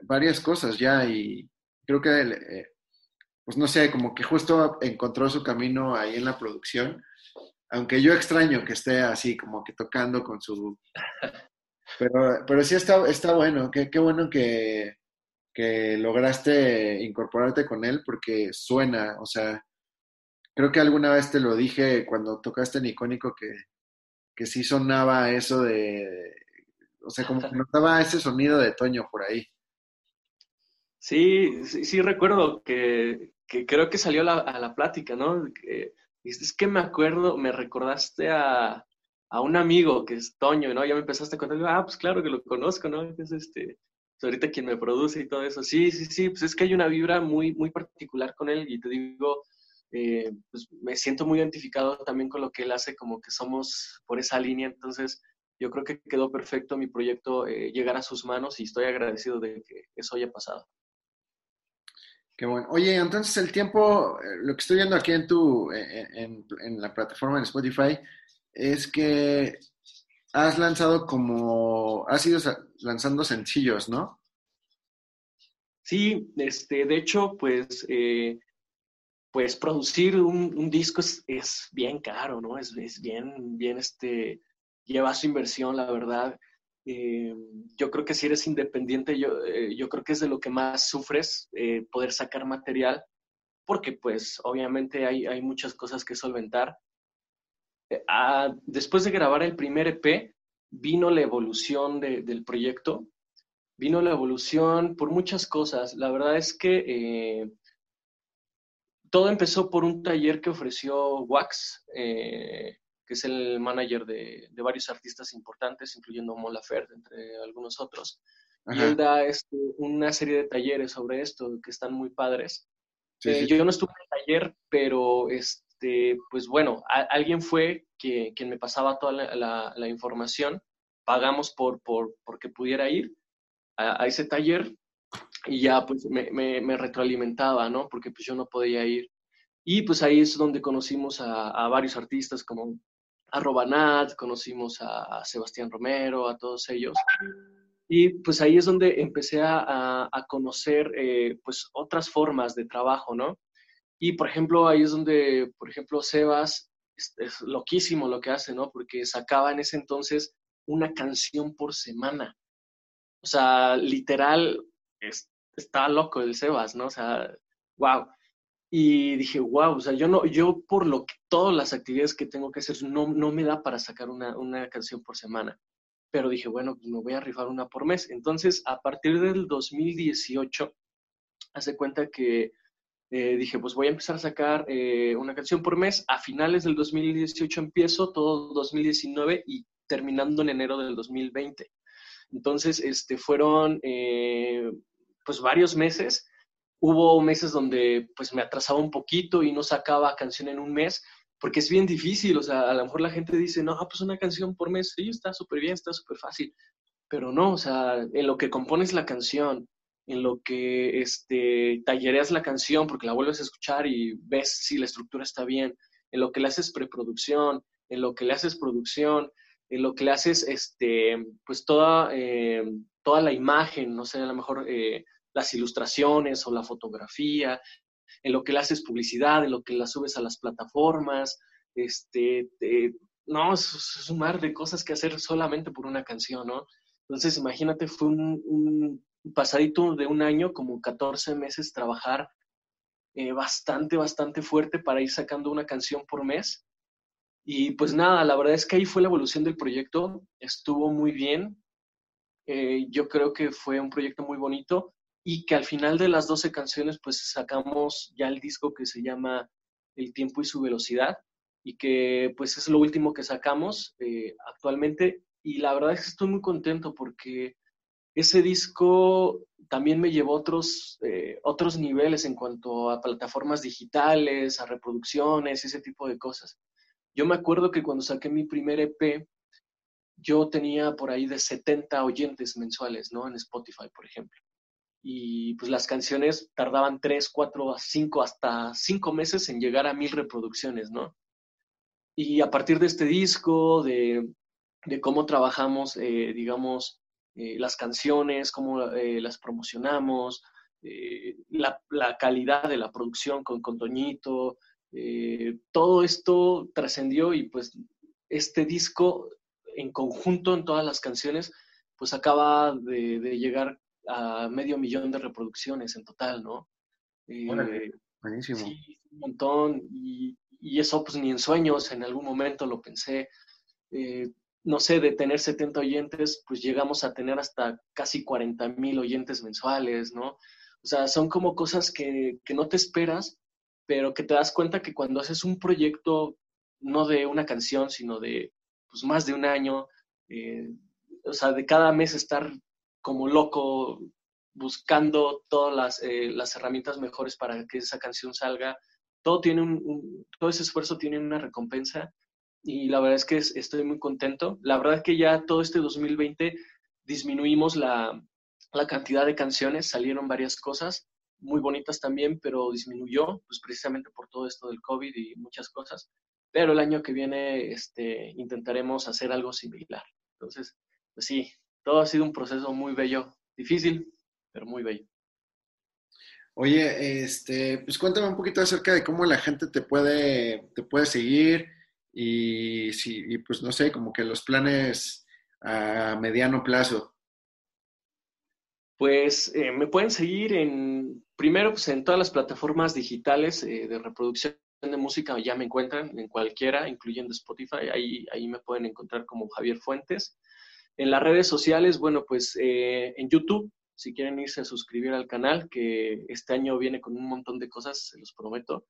varias cosas ya y creo que, eh, pues no sé, como que justo encontró su camino ahí en la producción, aunque yo extraño que esté así, como que tocando con su... Pero, pero sí está, está bueno, qué, qué bueno que, que lograste incorporarte con él porque suena, o sea, creo que alguna vez te lo dije cuando tocaste en Icónico que, que sí sonaba eso de, o sea, como que notaba ese sonido de Toño por ahí. Sí, sí, recuerdo que, creo que salió a la plática, ¿no? Que, es que me acuerdo, me recordaste a, un amigo que es Toño, ¿no? Ya me empezaste a contar, ah, pues claro que lo conozco, ¿no? Es este, pues ahorita quien me produce y todo eso. Sí, sí, sí, pues es que hay una vibra muy, muy particular con él y te digo, eh, pues me siento muy identificado también con lo que él hace, como que somos por esa línea, entonces yo creo que quedó perfecto mi proyecto eh, llegar a sus manos y estoy agradecido de que eso haya pasado. Qué bueno. Oye, entonces el tiempo, eh, lo que estoy viendo aquí en tu, en, en, la plataforma de Spotify, es que has lanzado como, has ido lanzando sencillos, ¿no? Sí, este, de hecho, pues pues producir un, disco es, bien caro, ¿no? Es, es, bien, bien, este, lleva su inversión, la verdad. Eh, yo creo que si eres independiente, yo, eh, yo creo que es de lo que más sufres, eh, poder sacar material, porque pues obviamente hay, hay muchas cosas que solventar. Ah, después de grabar el primer EP, vino la evolución del proyecto, vino la evolución por muchas cosas. La verdad es que todo empezó por un taller que ofreció Wax, que es el manager de, varios artistas importantes, incluyendo Mon Laferte, entre algunos otros. Y él da este, una serie de talleres sobre esto que están muy padres. Eh, yo no estuve en el taller, pero este, pues bueno, alguien fue que, quien me pasaba toda la, información. Pagamos por, por porque pudiera ir a, ese taller y ya pues me, me, retroalimentaba, ¿no? Porque pues yo no podía ir. Y pues ahí es donde conocimos a, a varios artistas como a Robanat, conocimos a, Sebastián Romero, a todos ellos. Y pues ahí es donde empecé a, conocer eh, pues otras formas de trabajo, ¿no? Y por ejemplo, ahí es donde, por ejemplo, Sebas es, loquísimo lo que hace, ¿no? Porque sacaba en ese entonces una canción por semana. O sea, literal, está loco el Sebas, ¿no? O sea, wow. Y dije, wow, o sea, yo no, yo por lo que todas las actividades que tengo que hacer no, no me da para sacar una, una canción por semana. Pero dije, bueno, pues me voy a rifar una por mes. Entonces, a partir del 2018, hace cuenta que eh, dije, pues voy a empezar a sacar eh, una canción por mes. A finales del 2018 empiezo, todo 2019 y terminando en enero del 2020. Entonces, este, fueron eh, pues varios meses Hubo meses donde pues me atrasaba un poquito y no sacaba canción en un mes, porque es bien difícil, o sea, a lo mejor la gente dice, no, pues una canción por mes, sí, está súper bien, está súper fácil, pero no, o sea, en lo que compones la canción, en lo que este, tallereas la canción porque la vuelves a escuchar y ves si la estructura está bien, en lo que le haces preproducción, en lo que le haces producción, en lo que le haces, este, pues toda, eh, toda la imagen, no sé, a lo mejor eh, las ilustraciones o la fotografía, en lo que le haces publicidad, en lo que la subes a las plataformas, este, no, es, un mar de cosas que hacer solamente por una canción, ¿no? Entonces, imagínate, fue un, pasadito de un año, como 14 meses trabajar eh, bastante, bastante fuerte para ir sacando una canción por mes. Y pues nada, la verdad es que ahí fue la evolución del proyecto, estuvo muy bien. Eh, yo creo que fue un proyecto muy bonito y que al final de las 12 canciones pues sacamos ya el disco que se llama El tiempo y su velocidad y que pues es lo último que sacamos eh, actualmente y la verdad es que estoy muy contento porque ese disco también me llevó a otros, eh, otros niveles en cuanto a plataformas digitales, a reproducciones, ese tipo de cosas. Yo me acuerdo que cuando saqué mi primer EP, yo tenía por ahí de 70 oyentes mensuales, ¿no? En Spotify, por ejemplo y pues las canciones tardaban tres, cuatro, cinco, hasta cinco meses en llegar a mil reproducciones, ¿no? Y a partir de este disco, de, cómo trabajamos, eh, digamos, eh, las canciones, cómo eh, las promocionamos, la, calidad de la producción con, con Toñito, todo esto trascendió y pues este disco en conjunto en todas las canciones, pues acaba de, de llegar a medio millón de reproducciones en total, ¿no? Eh, buenísimo. Sí, un montón. Y, eso, pues ni en sueños, en algún momento lo pensé. No sé, de tener 70 oyentes, pues llegamos a tener hasta casi 40 mil oyentes mensuales, ¿no? O sea, son como cosas que, que, no te esperas, pero que te das cuenta que cuando haces un proyecto, no de una canción, sino de pues, más de un año, eh, o sea, de cada mes estar como loco buscando todas eh, las, herramientas mejores para que esa canción salga. Todo, tiene un, todo ese esfuerzo tiene una recompensa y la verdad es que estoy muy contento. La verdad es que ya todo este 2020 disminuimos la, la cantidad de canciones, salieron varias cosas muy bonitas también, pero disminuyó, pues precisamente por todo esto del COVID y muchas cosas. Pero el año que viene este, intentaremos hacer algo similar. Entonces, pues sí, todo ha sido un proceso muy bello, difícil, pero muy bello. Oye, este, pues cuéntame un poquito acerca de cómo la gente te puede, te puede seguir y, si, y pues no sé, como que los planes a mediano plazo. Pues eh, me pueden seguir en, primero, pues en todas las plataformas digitales eh, de reproducción de música, ya me encuentran en cualquiera, incluyendo Spotify, ahí, ahí me pueden encontrar como Javier Fuentes. En las redes sociales, bueno, pues eh, en YouTube, si quieren irse a suscribir al canal, que este año viene con un montón de cosas, se los prometo.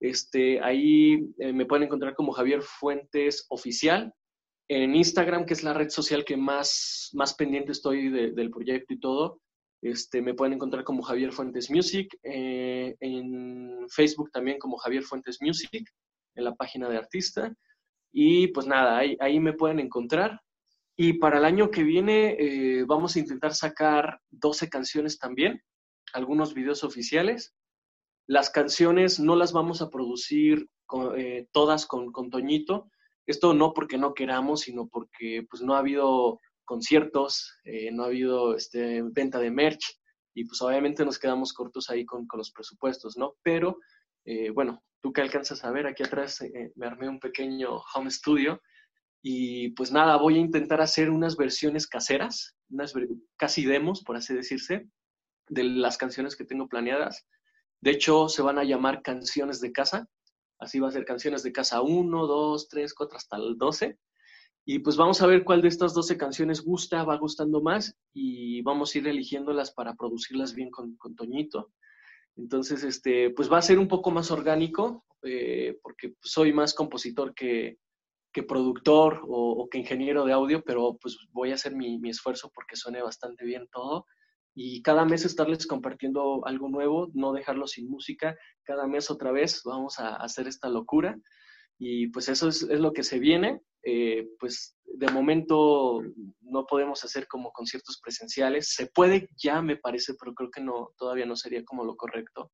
Este, ahí me pueden encontrar como Javier Fuentes Oficial, en Instagram, que es la red social que más, más pendiente estoy del proyecto y todo, este, me pueden encontrar como Javier Fuentes Music, eh, en Facebook también como Javier Fuentes Music, en la página de artista. Y pues nada, ahí, ahí me pueden encontrar. Y para el año que viene eh, vamos a intentar sacar 12 canciones también, algunos videos oficiales. Las canciones no las vamos a producir eh, todas con, con Toñito, esto no porque no queramos, sino porque pues no ha habido conciertos, eh, no ha habido este, venta de merch y pues obviamente nos quedamos cortos ahí con, los presupuestos, ¿no? Pero eh, bueno, tú que alcanzas a ver, aquí atrás me armé un pequeño home studio y pues nada, voy a intentar hacer unas versiones caseras, unas casi demos, por así decirse, de las canciones que tengo planeadas. De hecho, se van a llamar canciones de casa Así va a ser canciones de casa 1, 2, 3, 4, hasta el 12. Y pues vamos a ver cuál de estas 12 canciones gusta, va gustando más y vamos a ir eligiéndolas para producirlas bien con, con Toñito. Entonces, este, pues va a ser un poco más orgánico eh, porque soy más compositor que, que productor o, o, que ingeniero de audio, pero pues voy a hacer mi, mi esfuerzo porque suene bastante bien todo y cada mes estarles compartiendo algo nuevo, no dejarlo sin música, cada mes otra vez vamos a hacer esta locura y pues eso es, lo que se viene. Eh, pues de momento no podemos hacer como conciertos presenciales, se puede ya me parece, pero creo que no, todavía no sería como lo correcto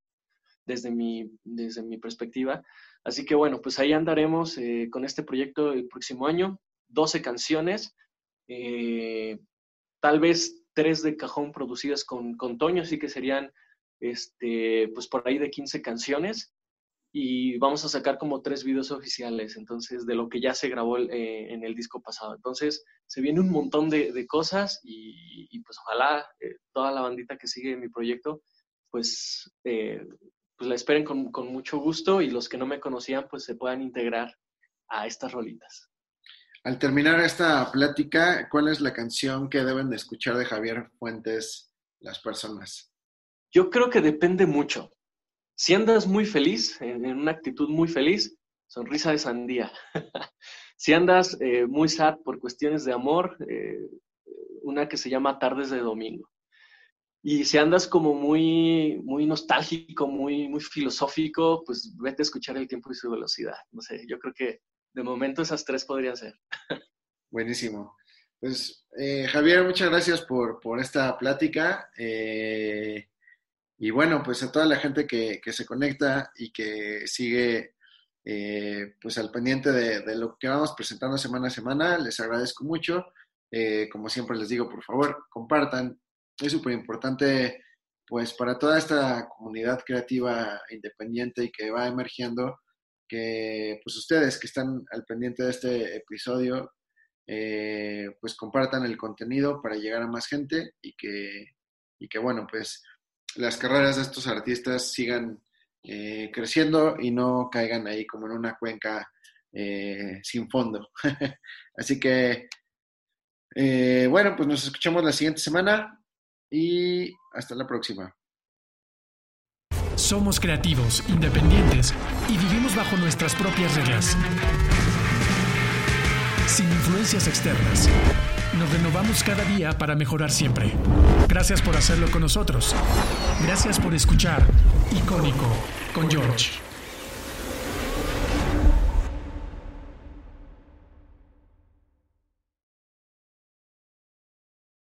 desde mi, desde mi perspectiva. Así que bueno, pues ahí andaremos eh, con este proyecto el próximo año, 12 canciones, eh, tal vez tres de cajón producidas con, con Toño, así que serían este, pues por ahí de 15 canciones y vamos a sacar como tres videos oficiales, entonces, de lo que ya se grabó eh, en el disco pasado. Entonces, se viene un montón de, cosas y, pues ojalá eh, toda la bandita que sigue mi proyecto, pues, eh, pues la esperen con, con mucho gusto y los que no me conocían, pues se puedan integrar a estas rolitas. Al terminar esta plática, ¿cuál es la canción que deben de escuchar de Javier Fuentes las personas? Yo creo que depende mucho. Si andas muy feliz, en, una actitud muy feliz, sonrisa de sandía. si andas eh, muy sad por cuestiones de amor, eh, una que se llama Tardes de Domingo. Y si andas como muy, muy nostálgico, muy, muy filosófico, pues vete a escuchar El tiempo y su velocidad. No sé, yo creo que de momento esas tres podrían ser. Buenísimo. Pues eh, Javier, muchas gracias por, esta plática. Eh, y bueno, pues a toda la gente que, se conecta y que sigue eh, pues al pendiente de, lo que vamos presentando semana a semana, les agradezco mucho. como siempre les digo, por favor, compartan. Es súper importante pues para toda esta comunidad creativa independiente y que va emergiendo, que pues ustedes que están al pendiente de este episodio, eh, pues compartan el contenido para llegar a más gente y que, y que bueno, pues las carreras de estos artistas sigan eh, creciendo y no caigan ahí como en una cuenca eh, sin fondo. Así que, bueno, pues nos escuchamos la siguiente semana y hasta la próxima. Somos creativos, independientes y vivimos bajo nuestras propias reglas. Sin influencias externas. Nos renovamos cada día para mejorar siempre. Gracias por hacerlo con nosotros. Gracias por escuchar Icónico con George.